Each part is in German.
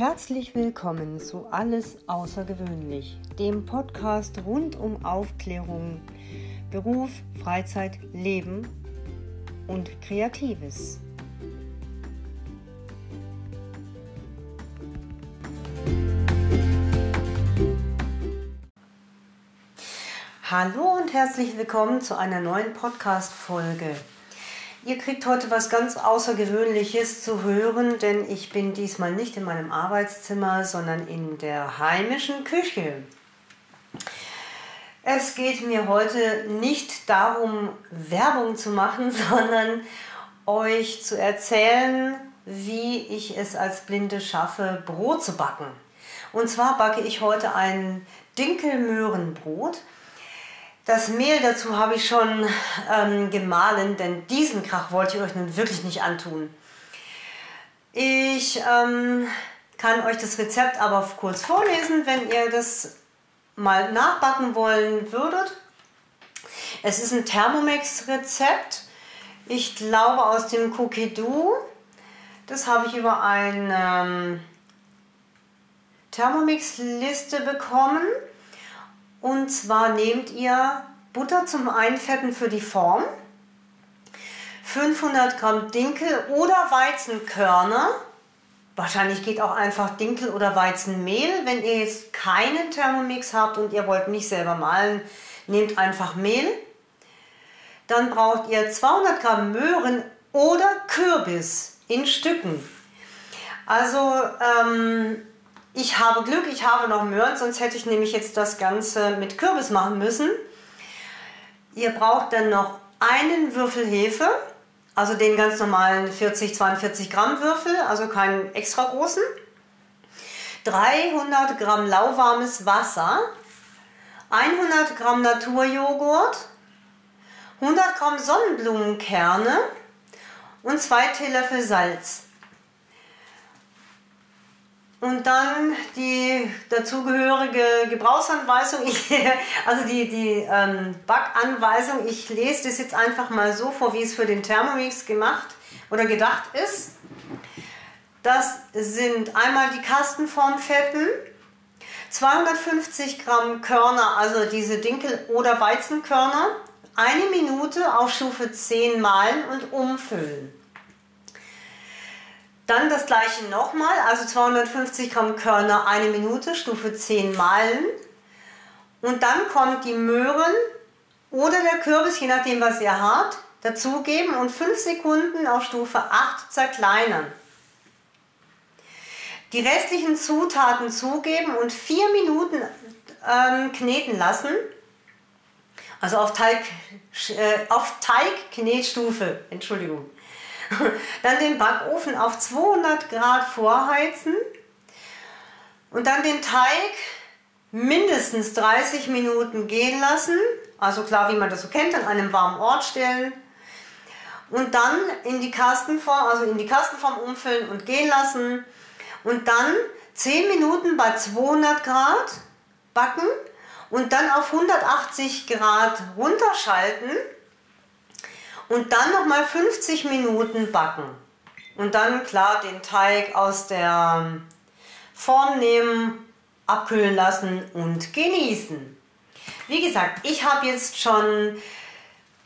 Herzlich willkommen zu Alles Außergewöhnlich, dem Podcast rund um Aufklärung, Beruf, Freizeit, Leben und Kreatives. Hallo und herzlich willkommen zu einer neuen Podcast-Folge. Ihr kriegt heute was ganz Außergewöhnliches zu hören, denn ich bin diesmal nicht in meinem Arbeitszimmer, sondern in der heimischen Küche. Es geht mir heute nicht darum, Werbung zu machen, sondern euch zu erzählen, wie ich es als Blinde schaffe, Brot zu backen. Und zwar backe ich heute ein Dinkelmöhrenbrot. Das Mehl dazu habe ich schon ähm, gemahlen, denn diesen Krach wollte ich euch nun wirklich nicht antun. Ich ähm, kann euch das Rezept aber kurz vorlesen, wenn ihr das mal nachbacken wollen würdet. Es ist ein Thermomix-Rezept. Ich glaube aus dem Cookie Do. Das habe ich über eine ähm, Thermomix-Liste bekommen. Und zwar nehmt ihr Butter zum Einfetten für die Form, 500 Gramm Dinkel oder Weizenkörner. Wahrscheinlich geht auch einfach Dinkel oder Weizenmehl. Wenn ihr jetzt keinen Thermomix habt und ihr wollt nicht selber mahlen, nehmt einfach Mehl. Dann braucht ihr 200 Gramm Möhren oder Kürbis in Stücken. Also ähm, ich habe Glück, ich habe noch Möhren, sonst hätte ich nämlich jetzt das Ganze mit Kürbis machen müssen. Ihr braucht dann noch einen Würfel Hefe, also den ganz normalen 40, 42 Gramm Würfel, also keinen extra großen. 300 Gramm lauwarmes Wasser, 100 Gramm Naturjoghurt, 100 Gramm Sonnenblumenkerne und zwei Teelöffel Salz. Und dann die dazugehörige Gebrauchsanweisung, ich, also die, die ähm, Backanweisung. Ich lese das jetzt einfach mal so vor, wie es für den Thermomix gemacht oder gedacht ist. Das sind einmal die Kastenformfetten, 250 Gramm Körner, also diese Dinkel- oder Weizenkörner, eine Minute auf Stufe 10 mahlen und umfüllen. Dann das gleiche nochmal, also 250 Gramm Körner, eine Minute, Stufe 10 mahlen. Und dann kommt die Möhren oder der Kürbis, je nachdem was ihr habt, dazugeben und 5 Sekunden auf Stufe 8 zerkleinern. Die restlichen Zutaten zugeben und 4 Minuten ähm, kneten lassen. Also auf, Teig, äh, auf Teigknetstufe, Entschuldigung. Dann den Backofen auf 200 Grad vorheizen und dann den Teig mindestens 30 Minuten gehen lassen. Also klar, wie man das so kennt, an einem warmen Ort stellen. Und dann in die Kastenform, also in die Kastenform umfüllen und gehen lassen. Und dann 10 Minuten bei 200 Grad backen und dann auf 180 Grad runterschalten und dann nochmal 50 Minuten backen. Und dann klar den Teig aus der Form nehmen, abkühlen lassen und genießen. Wie gesagt, ich habe jetzt schon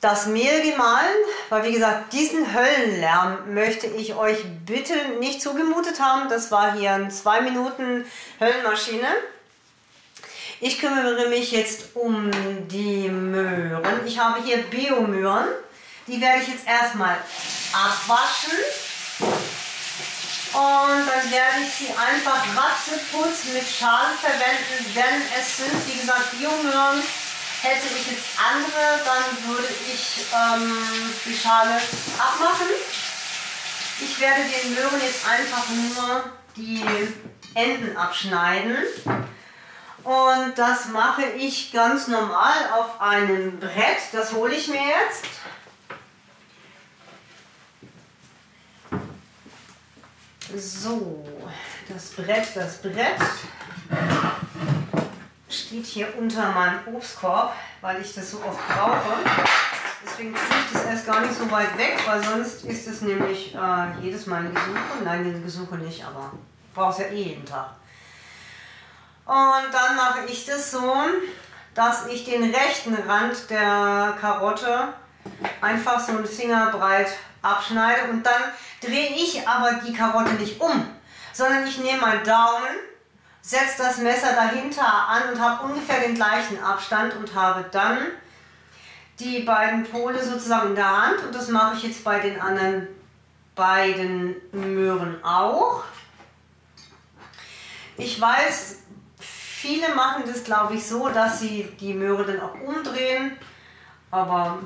das Mehl gemahlen, weil wie gesagt, diesen Höllenlärm möchte ich euch bitte nicht zugemutet haben. Das war hier eine 2 Minuten Höllenmaschine. Ich kümmere mich jetzt um die Möhren. Ich habe hier Biomöhren. Die werde ich jetzt erstmal abwaschen. Und dann werde ich sie einfach ratzeputz mit Schalen verwenden, denn es sind, wie gesagt, Biomöhren. Hätte ich jetzt andere, dann würde ich ähm, die Schale abmachen. Ich werde den Möhren jetzt einfach nur die Enden abschneiden. Und das mache ich ganz normal auf einem Brett. Das hole ich mir jetzt. So, das Brett, das Brett steht hier unter meinem Obstkorb, weil ich das so oft brauche. Deswegen ziehe ich das erst gar nicht so weit weg, weil sonst ist es nämlich äh, jedes Mal ein Gesuche. Nein, ein Gesuche nicht, aber brauchst ja eh jeden Tag. Und dann mache ich das so, dass ich den rechten Rand der Karotte einfach so einen Finger breit abschneide und dann drehe ich aber die Karotte nicht um, sondern ich nehme meinen Daumen, setze das Messer dahinter an und habe ungefähr den gleichen Abstand und habe dann die beiden Pole sozusagen in der Hand und das mache ich jetzt bei den anderen beiden Möhren auch. Ich weiß, viele machen das glaube ich so, dass sie die Möhre dann auch umdrehen, aber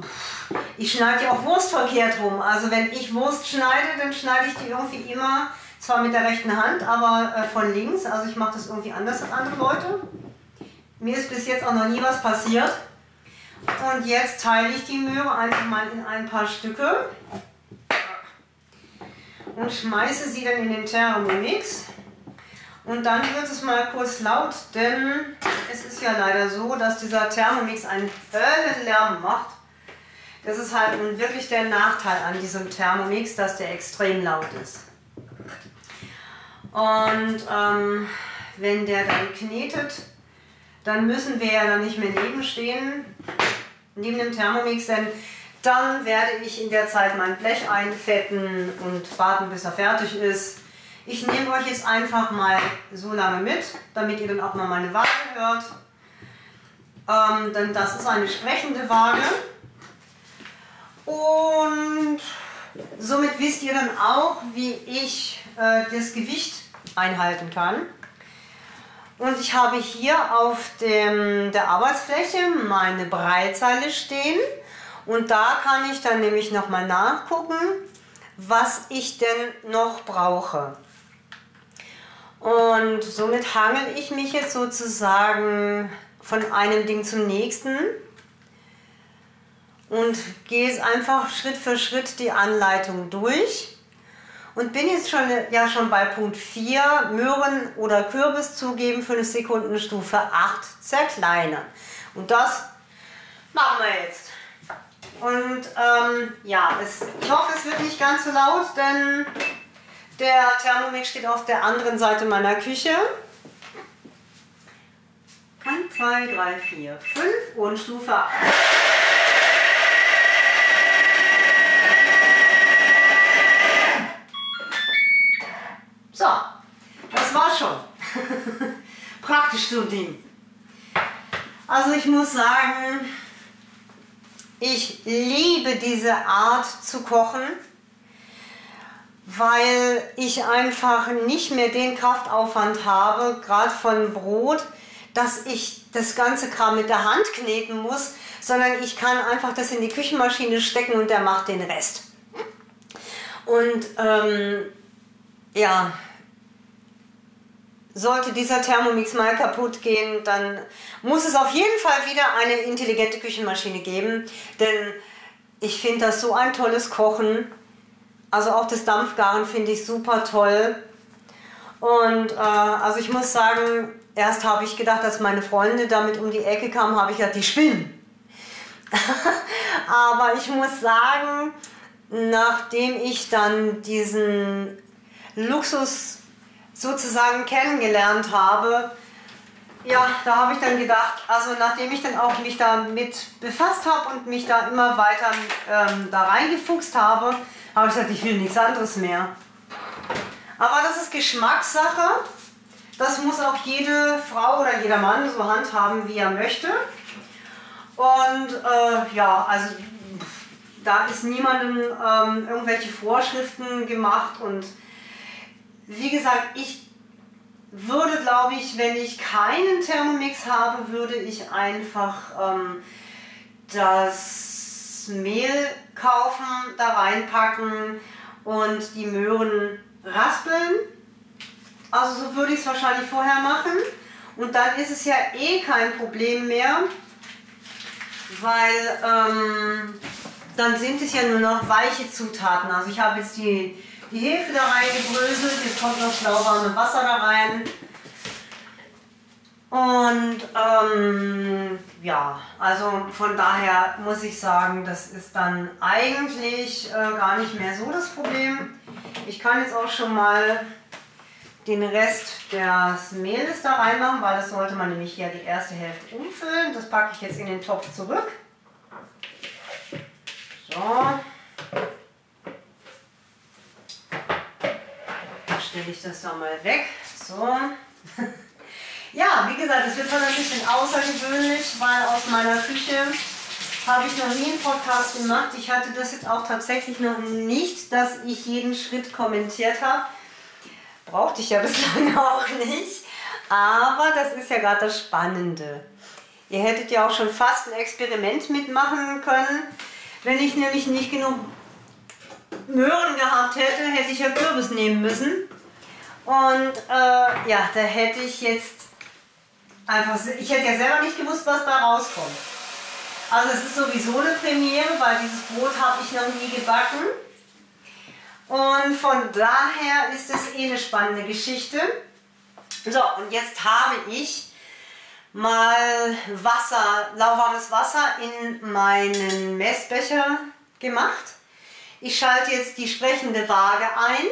ich schneide ja auch Wurst verkehrt rum. Also wenn ich Wurst schneide, dann schneide ich die irgendwie immer, zwar mit der rechten Hand, aber äh, von links. Also ich mache das irgendwie anders als andere Leute. Mir ist bis jetzt auch noch nie was passiert. Und jetzt teile ich die Möhre einfach mal in ein paar Stücke und schmeiße sie dann in den Thermomix. Und dann wird es mal kurz laut, denn es ist ja leider so, dass dieser Thermomix einen Höllenlärm macht. Das ist halt nun wirklich der Nachteil an diesem Thermomix, dass der extrem laut ist. Und ähm, wenn der dann knetet, dann müssen wir ja dann nicht mehr nebenstehen, neben dem Thermomix, denn dann werde ich in der Zeit mein Blech einfetten und warten, bis er fertig ist. Ich nehme euch jetzt einfach mal so lange mit, damit ihr dann auch mal meine Waage hört. Ähm, denn das ist eine sprechende Waage. Und somit wisst ihr dann auch, wie ich äh, das Gewicht einhalten kann. Und ich habe hier auf dem, der Arbeitsfläche meine Breitseile stehen. Und da kann ich dann nämlich nochmal nachgucken, was ich denn noch brauche. Und somit hangel ich mich jetzt sozusagen von einem Ding zum nächsten und gehe es einfach Schritt für Schritt die Anleitung durch und bin jetzt schon, ja schon bei Punkt 4, Möhren oder Kürbis zugeben, 5 Sekunden Stufe 8 zerkleinern. Und das machen wir jetzt. Und ähm, ja, es, ich hoffe, es wird nicht ganz so laut, denn der Thermomix steht auf der anderen Seite meiner Küche. 1, 2, 3, 4, 5 und Stufe 8. Praktisch so Ding. Also ich muss sagen, ich liebe diese Art zu kochen, weil ich einfach nicht mehr den Kraftaufwand habe, gerade von Brot, dass ich das ganze Kram mit der Hand kneten muss, sondern ich kann einfach das in die Küchenmaschine stecken und der macht den Rest. Und ähm, ja, sollte dieser Thermomix mal kaputt gehen, dann muss es auf jeden Fall wieder eine intelligente Küchenmaschine geben, denn ich finde das so ein tolles Kochen. Also auch das Dampfgaren finde ich super toll. Und äh, also ich muss sagen, erst habe ich gedacht, dass meine Freunde damit um die Ecke kamen, habe ich gedacht, die spinnen. Aber ich muss sagen, nachdem ich dann diesen Luxus sozusagen kennengelernt habe, ja, da habe ich dann gedacht, also nachdem ich dann auch mich damit befasst habe und mich da immer weiter ähm, da reingefuchst habe, habe ich gesagt, ich will nichts anderes mehr. Aber das ist Geschmackssache. Das muss auch jede Frau oder jeder Mann so handhaben, wie er möchte. Und äh, ja, also da ist niemandem ähm, irgendwelche Vorschriften gemacht und wie gesagt, ich würde, glaube ich, wenn ich keinen Thermomix habe, würde ich einfach ähm, das Mehl kaufen, da reinpacken und die Möhren raspeln. Also so würde ich es wahrscheinlich vorher machen. Und dann ist es ja eh kein Problem mehr, weil ähm, dann sind es ja nur noch weiche Zutaten. Also ich habe jetzt die die Hefe da reingebröselt, jetzt kommt noch lauwarme Wasser da rein. Und ähm, ja, also von daher muss ich sagen, das ist dann eigentlich äh, gar nicht mehr so das Problem. Ich kann jetzt auch schon mal den Rest des Mehles da reinmachen, weil das sollte man nämlich hier die erste Hälfte umfüllen. Das packe ich jetzt in den Topf zurück. So. Stelle ich das da mal weg. So. ja, wie gesagt, es wird halt ein bisschen außergewöhnlich, weil aus meiner Küche habe ich noch nie einen Podcast gemacht. Ich hatte das jetzt auch tatsächlich noch nicht, dass ich jeden Schritt kommentiert habe. Brauchte ich ja bislang auch nicht. Aber das ist ja gerade das Spannende. Ihr hättet ja auch schon fast ein Experiment mitmachen können. Wenn ich nämlich nicht genug Möhren gehabt hätte, hätte ich ja Kürbis nehmen müssen. Und äh, ja, da hätte ich jetzt einfach, ich hätte ja selber nicht gewusst, was da rauskommt. Also es ist sowieso eine Premiere, weil dieses Brot habe ich noch nie gebacken. Und von daher ist es eh eine spannende Geschichte. So, und jetzt habe ich mal Wasser, lauwarmes Wasser in meinen Messbecher gemacht. Ich schalte jetzt die sprechende Waage ein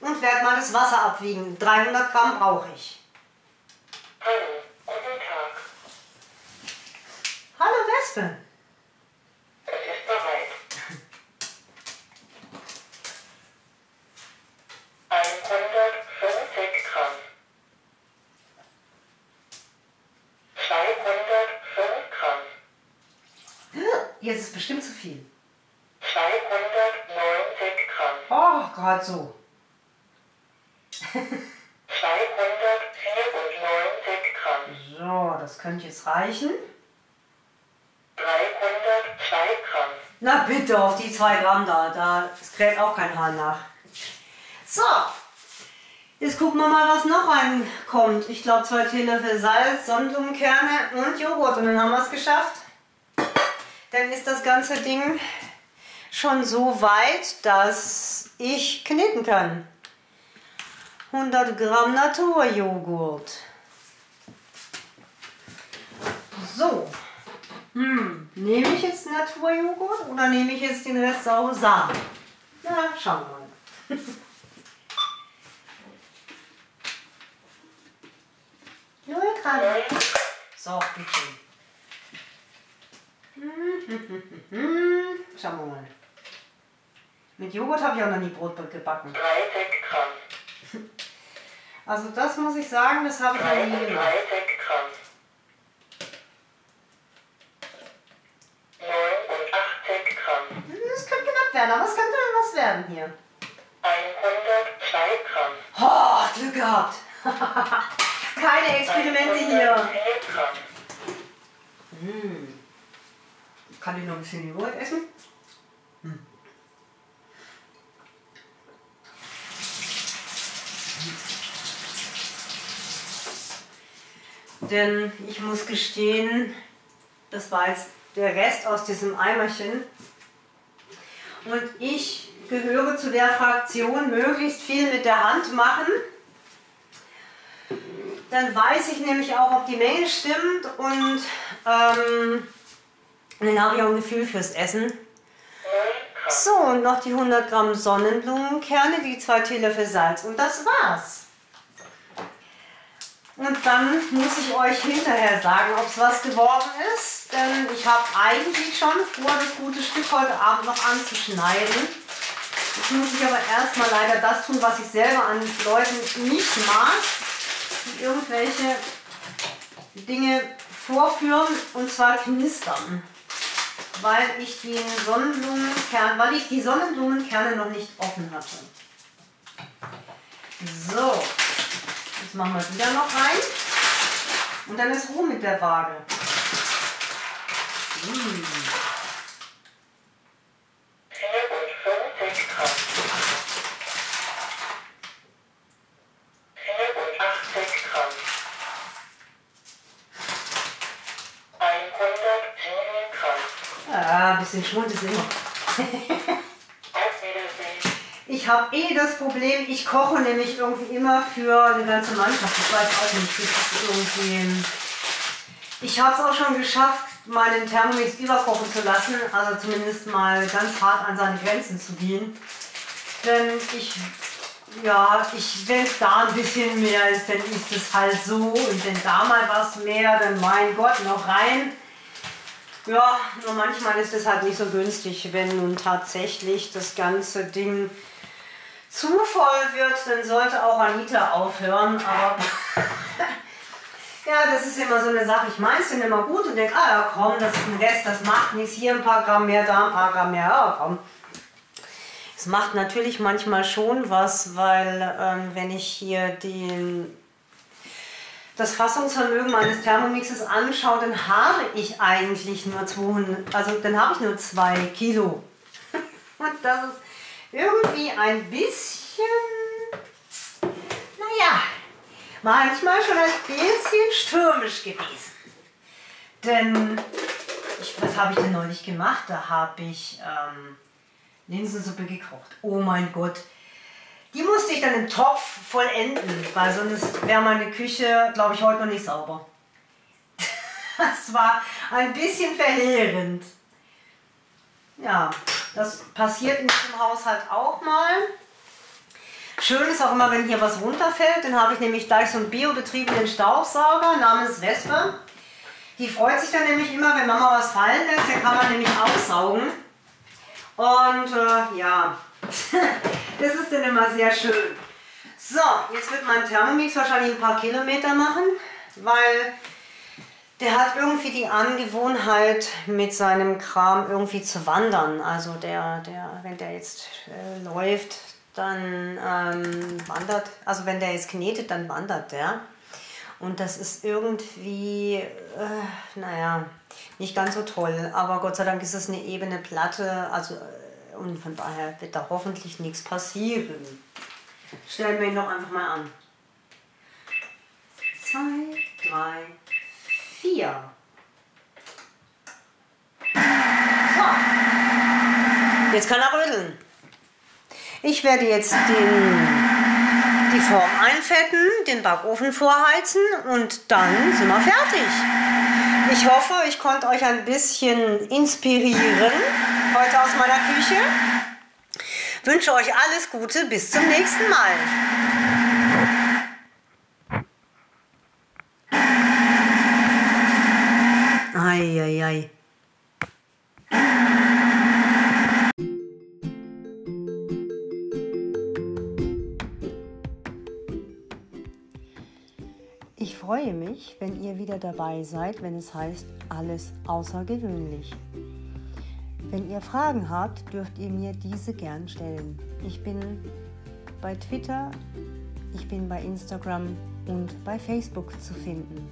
und werde mal das Wasser abwiegen. 300 Gramm brauche ich. Hallo, guten Tag. Hallo Wespe. Es ist bereit. 150 Gramm. 205 Gramm. Jetzt ist bestimmt zu viel. 290 Gramm. Oh, gerade so. Könnte jetzt reichen. 302 Gramm. Na bitte, auf die 2 Gramm da, da kräht auch kein Hahn nach. So, jetzt gucken wir mal, was noch reinkommt. Ich glaube, zwei Teelöffel Salz, Sonnenblumenkerne und Joghurt und dann haben wir es geschafft. Dann ist das ganze Ding schon so weit, dass ich kneten kann. 100 Gramm Naturjoghurt. So, hm, nehme ich jetzt Naturjoghurt oder nehme ich jetzt den Rest saure Sahne? Na, schauen wir mal. Null Gramm. So, bitte. Schauen wir mal. Mit Joghurt habe ich auch noch nie Brot gebacken. 30 Gramm. Also das muss ich sagen, das habe ich noch nie gemacht. Keine Experimente hier. 104 Gramm. Hm. Kann ich noch ein bisschen Joghurt essen? Hm. Denn ich muss gestehen, das war jetzt der Rest aus diesem Eimerchen. Und ich gehöre zu der Fraktion, möglichst viel mit der Hand machen. Dann weiß ich nämlich auch, ob die Menge stimmt und ähm, dann habe ich auch ein Gefühl fürs Essen. 9 Gramm. So, und noch die 100 Gramm Sonnenblumenkerne, die zwei Teelöffel Salz und das war's. Und dann muss ich euch hinterher sagen, ob es was geworden ist. Denn ich habe eigentlich schon vor, das gute Stück heute Abend noch anzuschneiden. Jetzt muss ich aber erstmal leider das tun, was ich selber an Leuten nicht mag. Die irgendwelche Dinge vorführen und zwar knistern. Weil ich den Sonnenblumenkern, weil ich die Sonnenblumenkerne noch nicht offen hatte. So, jetzt machen wir wieder noch rein. Und dann ist Ruhe mit der Waage. Mm. Schwund ist immer. Ich habe eh das Problem, ich koche nämlich irgendwie immer für eine ganze Mannschaft. Ich weiß auch nicht, das ist irgendwie. Ich habe es auch schon geschafft, meinen Thermomix überkochen zu lassen, also zumindest mal ganz hart an seine Grenzen zu gehen. Denn ich ja, ich, wenn es da ein bisschen mehr ist, dann ist es halt so. Und wenn da mal was mehr, dann mein Gott, noch rein. Ja, nur manchmal ist es halt nicht so günstig, wenn nun tatsächlich das ganze Ding zu voll wird, dann sollte auch Anita aufhören. Aber ja, das ist immer so eine Sache. Ich meine es dann immer gut und denke, ah ja komm, das ist ein Rest, das macht nichts. Hier ein paar Gramm mehr, da ein paar Gramm mehr. Ja, komm. Es macht natürlich manchmal schon was, weil ähm, wenn ich hier den das Fassungsvermögen meines Thermomixes anschaue, dann habe ich eigentlich nur 200, also dann habe ich nur 2 Kilo. Und das ist irgendwie ein bisschen, naja, manchmal schon ein bisschen stürmisch gewesen. Denn, ich, was habe ich denn neulich gemacht? Da habe ich ähm, Linsensuppe gekocht. Oh mein Gott, die musste ich dann im Topf vollenden, weil sonst wäre meine Küche, glaube ich, heute noch nicht sauber. Das war ein bisschen verheerend. Ja, das passiert in diesem Haushalt auch mal. Schön ist auch immer, wenn hier was runterfällt. Dann habe ich nämlich gleich so einen biobetriebenen Staubsauger namens Vespa. Die freut sich dann nämlich immer, wenn Mama was fallen lässt. Den kann man nämlich aussaugen. Und äh, ja, Das ist dann immer sehr schön. So, jetzt wird mein Thermomix wahrscheinlich ein paar Kilometer machen, weil der hat irgendwie die Angewohnheit, mit seinem Kram irgendwie zu wandern. Also der, der wenn der jetzt äh, läuft, dann ähm, wandert, also wenn der jetzt knetet, dann wandert der. Und das ist irgendwie, äh, naja, nicht ganz so toll. Aber Gott sei Dank ist es eine ebene Platte, also und von daher wird da hoffentlich nichts passieren. Stellen wir ihn doch einfach mal an. Zwei, drei, vier. So. Jetzt kann er rödeln. Ich werde jetzt den, die Form einfetten, den Backofen vorheizen und dann sind wir fertig. Ich hoffe, ich konnte euch ein bisschen inspirieren heute aus meiner Küche. Wünsche euch alles Gute, bis zum nächsten Mal. Freue mich, wenn ihr wieder dabei seid, wenn es heißt alles außergewöhnlich. Wenn ihr Fragen habt, dürft ihr mir diese gern stellen. Ich bin bei Twitter, ich bin bei Instagram und bei Facebook zu finden.